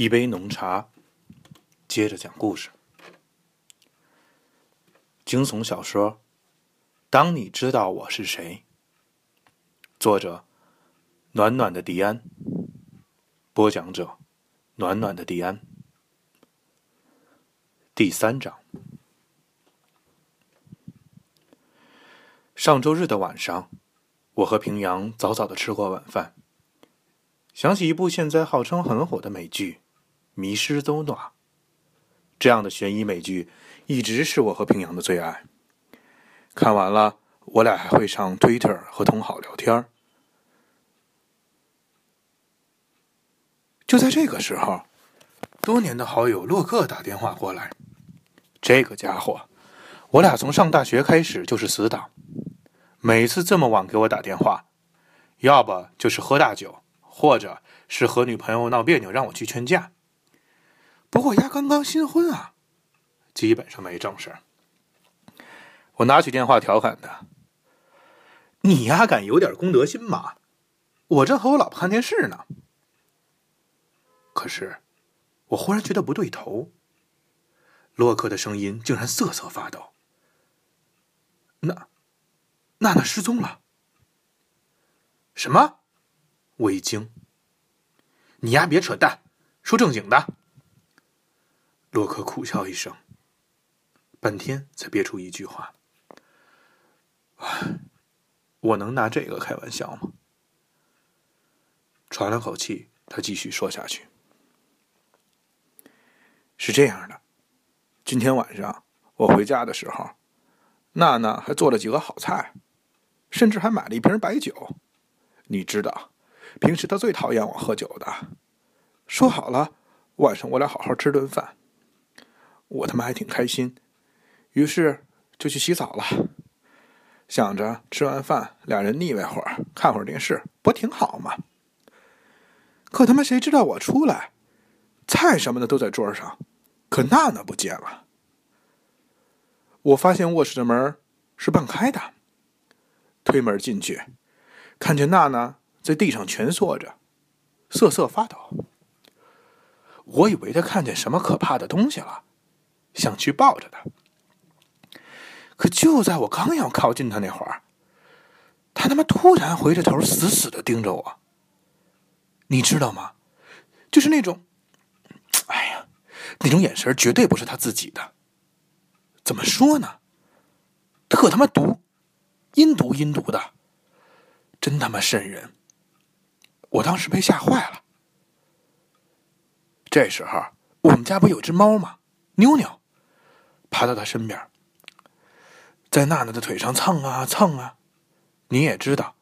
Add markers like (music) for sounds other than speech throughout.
一杯浓茶，接着讲故事。惊悚小说《当你知道我是谁》，作者：暖暖的迪安，播讲者：暖暖的迪安。第三章。上周日的晚上，我和平阳早早的吃过晚饭，想起一部现在号称很火的美剧《迷失邹诺》。这样的悬疑美剧一直是我和平阳的最爱。看完了，我俩还会上 Twitter 和同好聊天就在这个时候，多年的好友洛克打电话过来。这个家伙，我俩从上大学开始就是死党，每次这么晚给我打电话，要不就是喝大酒，或者是和女朋友闹别扭让我去劝架。不过丫刚刚新婚啊，基本上没正事我拿起电话调侃他：“你丫敢有点公德心吗？我正和我老婆看电视呢。”可是，我忽然觉得不对头。洛克的声音竟然瑟瑟发抖。娜，娜娜失踪了。什么？我一惊。你丫别扯淡，说正经的。洛克苦笑一声，半天才憋出一句话：“我能拿这个开玩笑吗？”喘了口气，他继续说下去：“是这样的。”今天晚上我回家的时候，娜娜还做了几个好菜，甚至还买了一瓶白酒。你知道，平时她最讨厌我喝酒的。说好了，晚上我俩好好吃顿饭。我他妈还挺开心，于是就去洗澡了，想着吃完饭俩人腻歪会儿，看会儿电视，不挺好吗？可他妈谁知道我出来，菜什么的都在桌上。可娜娜不见了。我发现卧室的门是半开的，推门进去，看见娜娜在地上蜷缩着，瑟瑟发抖。我以为她看见什么可怕的东西了，想去抱着他。可就在我刚要靠近他那会儿，她他妈突然回着头，死死的盯着我。你知道吗？就是那种，哎呀。那种眼神绝对不是他自己的。怎么说呢？特他妈毒，阴毒阴毒的，真他妈瘆人。我当时被吓坏了。这时候，我们家不有只猫吗？妞妞，爬到他身边，在娜娜的腿上蹭啊蹭啊。你也知道，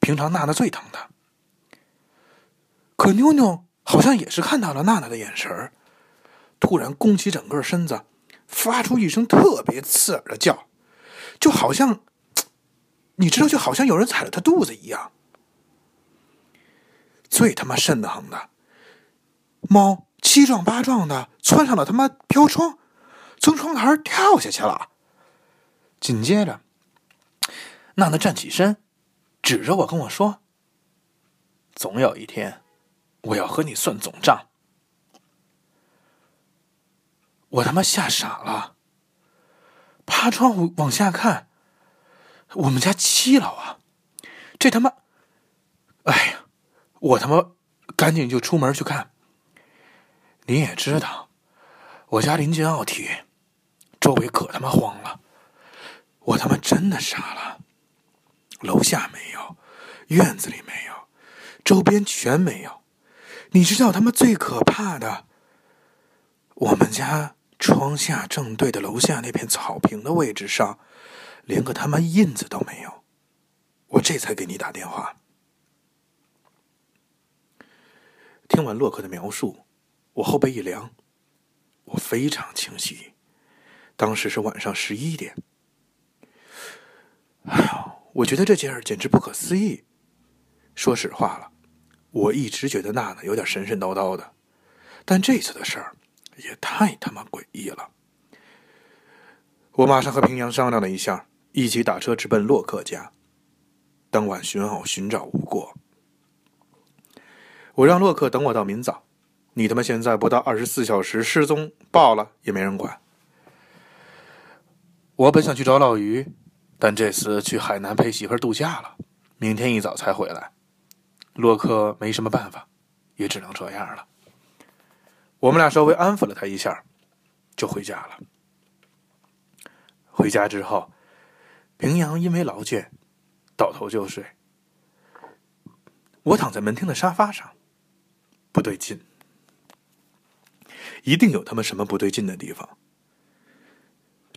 平常娜娜最疼他。可妞妞好像也是看到了娜娜的眼神。突然弓起整个身子，发出一声特别刺耳的叫，就好像，你知道，就好像有人踩了他肚子一样。最他妈瘆得慌的，猫七撞八撞的窜上了他妈飘窗，从窗台跳下去了。紧接着，娜娜站起身，指着我跟我说：“总有一天，我要和你算总账。”我他妈吓傻了，趴窗户往下看，我们家七楼啊，这他妈，哎呀，我他妈赶紧就出门去看。你也知道，我家临近奥体，周围可他妈荒了，我他妈真的傻了，楼下没有，院子里没有，周边全没有。你知道他妈最可怕的，我们家。窗下正对着楼下那片草坪的位置上，连个他妈印子都没有。我这才给你打电话。听完洛克的描述，我后背一凉。我非常清晰，当时是晚上十一点。哎呀，我觉得这件事简直不可思议。说实话了，我一直觉得娜娜有点神神叨叨的，但这次的事儿。也太他妈诡异了！我马上和平阳商量了一下，一起打车直奔洛克家。当晚寻好寻找无果，我让洛克等我到明早，你他妈现在不到二十四小时失踪，报了也没人管。我本想去找老于，但这次去海南陪媳妇度假了，明天一早才回来。洛克没什么办法，也只能这样了。我们俩稍微安抚了他一下，就回家了。回家之后，平阳因为劳倦，倒头就睡。我躺在门厅的沙发上，不对劲，一定有他们什么不对劲的地方。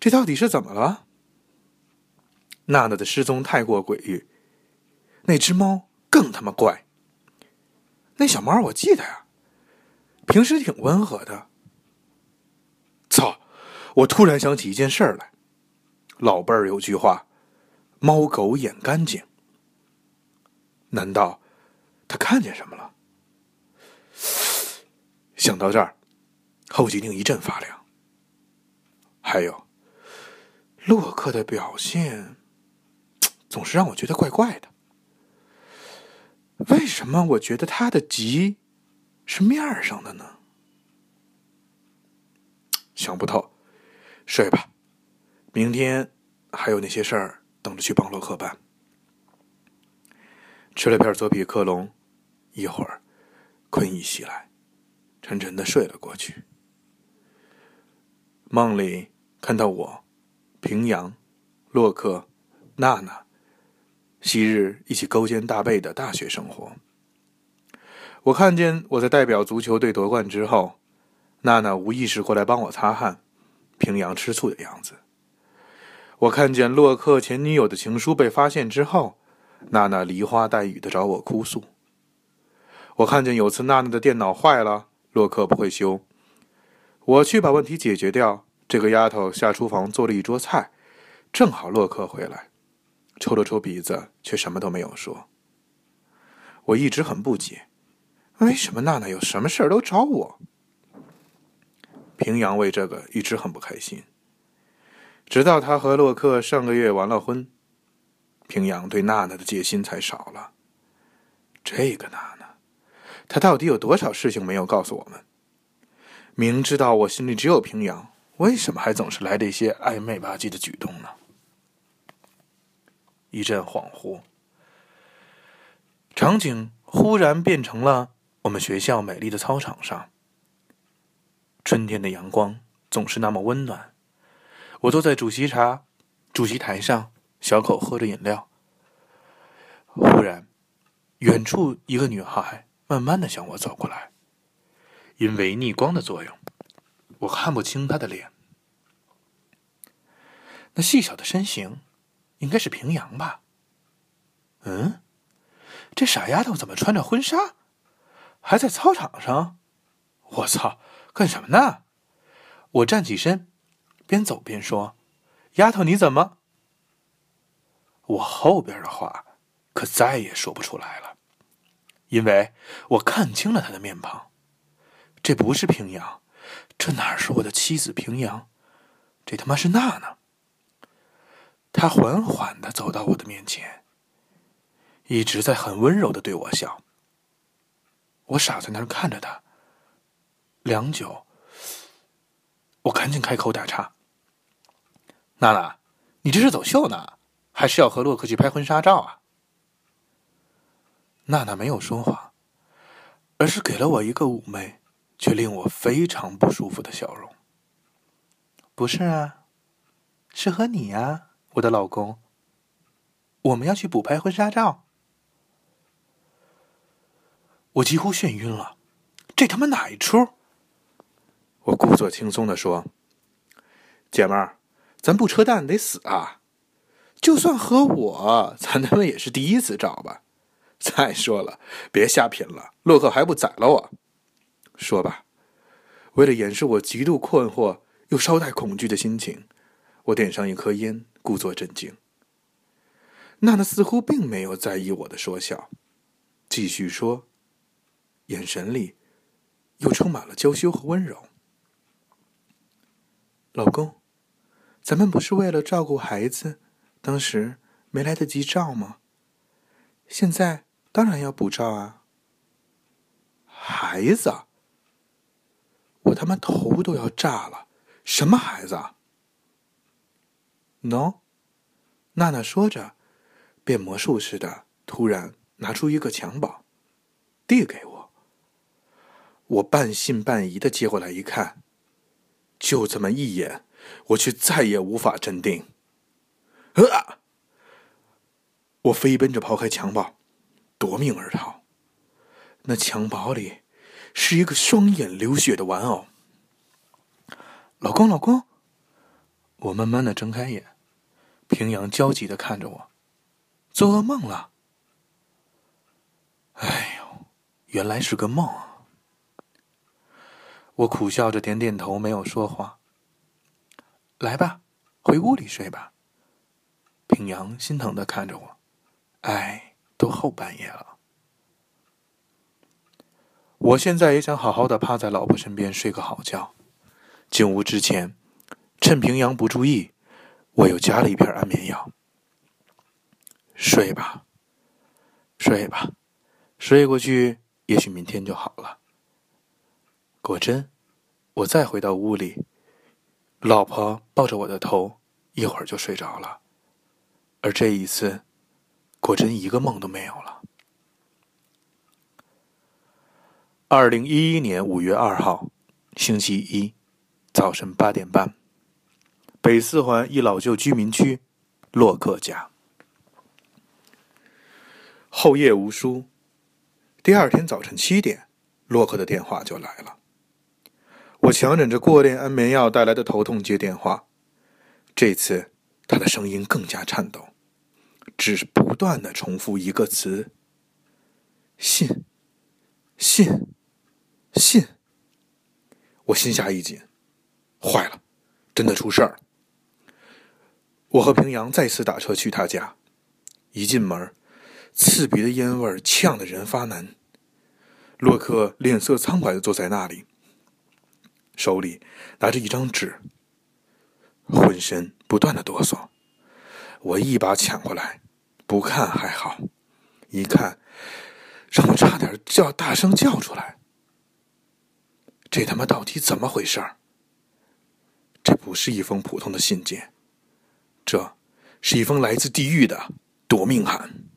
这到底是怎么了？娜娜的失踪太过诡异，那只猫更他妈怪。那小猫我记得呀，平时挺温和的。操！我突然想起一件事儿来，老辈儿有句话：“猫狗眼干净。”难道？他看见什么了？想到这儿，后脊梁一阵发凉。还有，洛克的表现 (tsk) 总是让我觉得怪怪的。为什么我觉得他的急是面上的呢？(tsk) 想不透，睡吧。明天还有那些事儿等着去帮洛克办。吃了片左匹克隆。一会儿，困意袭来，沉沉的睡了过去。梦里看到我、平阳、洛克、娜娜，昔日一起勾肩搭背的大学生活。我看见我在代表足球队夺冠之后，娜娜无意识过来帮我擦汗，平阳吃醋的样子。我看见洛克前女友的情书被发现之后，娜娜梨花带雨的找我哭诉。我看见有次娜娜的电脑坏了，洛克不会修，我去把问题解决掉。这个丫头下厨房做了一桌菜，正好洛克回来，抽了抽鼻子，却什么都没有说。我一直很不解，为什么娜娜有什么事儿都找我？平阳为这个一直很不开心，直到他和洛克上个月完了婚，平阳对娜娜的戒心才少了。这个娜娜。她到底有多少事情没有告诉我们？明知道我心里只有平阳，为什么还总是来这些暧昧吧唧的举动呢？一阵恍惚，场景忽然变成了我们学校美丽的操场上。春天的阳光总是那么温暖。我坐在主席茶主席台上，小口喝着饮料。忽然，远处一个女孩。慢慢的向我走过来，因为逆光的作用，我看不清他的脸。那细小的身形，应该是平阳吧？嗯，这傻丫头怎么穿着婚纱，还在操场上？我操，干什么呢？我站起身，边走边说：“丫头，你怎么？”我后边的话可再也说不出来了。因为我看清了他的面庞，这不是平阳，这哪是我的妻子平阳，这他妈是娜娜。他缓缓的走到我的面前，一直在很温柔的对我笑。我傻在那儿看着他，良久，我赶紧开口打岔：“娜娜，你这是走秀呢，还是要和洛克去拍婚纱照啊？”娜娜没有说话，而是给了我一个妩媚却令我非常不舒服的笑容。不是啊，是和你呀，我的老公。我们要去补拍婚纱照。我几乎眩晕了，这他妈哪一出？我故作轻松的说：“姐们儿，咱不扯淡得死啊！就算和我，咱他妈也是第一次照吧。”再说了，别瞎贫了，洛克还不宰了我？说吧。为了掩饰我极度困惑又稍带恐惧的心情，我点上一颗烟，故作镇静。娜娜似乎并没有在意我的说笑，继续说，眼神里又充满了娇羞和温柔。老公，咱们不是为了照顾孩子，当时没来得及照吗？现在。当然要补照啊！孩子，我他妈头都要炸了！什么孩子？No，娜娜说着，变魔术似的，突然拿出一个襁褓，递给我。我半信半疑的接过来一看，就这么一眼，我却再也无法镇定。啊！我飞奔着抛开襁褓，夺命而逃。那襁褓里是一个双眼流血的玩偶。老公，老公，我慢慢的睁开眼，平阳焦急的看着我，做噩梦了。哎呦，原来是个梦。我苦笑着点点头，没有说话。来吧，回屋里睡吧。平阳心疼的看着我，哎，都后半夜了。我现在也想好好的趴在老婆身边睡个好觉。进屋之前，趁平阳不注意，我又加了一片安眠药。睡吧，睡吧，睡过去，也许明天就好了。果真，我再回到屋里，老婆抱着我的头，一会儿就睡着了。而这一次，果真一个梦都没有了。二零一一年五月二号，星期一。早晨八点半，北四环一老旧居民区，洛克家。后夜无书。第二天早晨七点，洛克的电话就来了。我强忍着过量安眠药带来的头痛接电话。这次他的声音更加颤抖，只是不断的重复一个词：“信，信，信。”我心下一紧。坏了，真的出事儿了！我和平阳再次打车去他家，一进门，刺鼻的烟味呛得人发难。洛克脸色苍白的坐在那里，手里拿着一张纸，浑身不断的哆嗦。我一把抢过来，不看还好，一看，让我差点叫大声叫出来。这他妈到底怎么回事儿？这不是一封普通的信件，这是一封来自地狱的夺命函。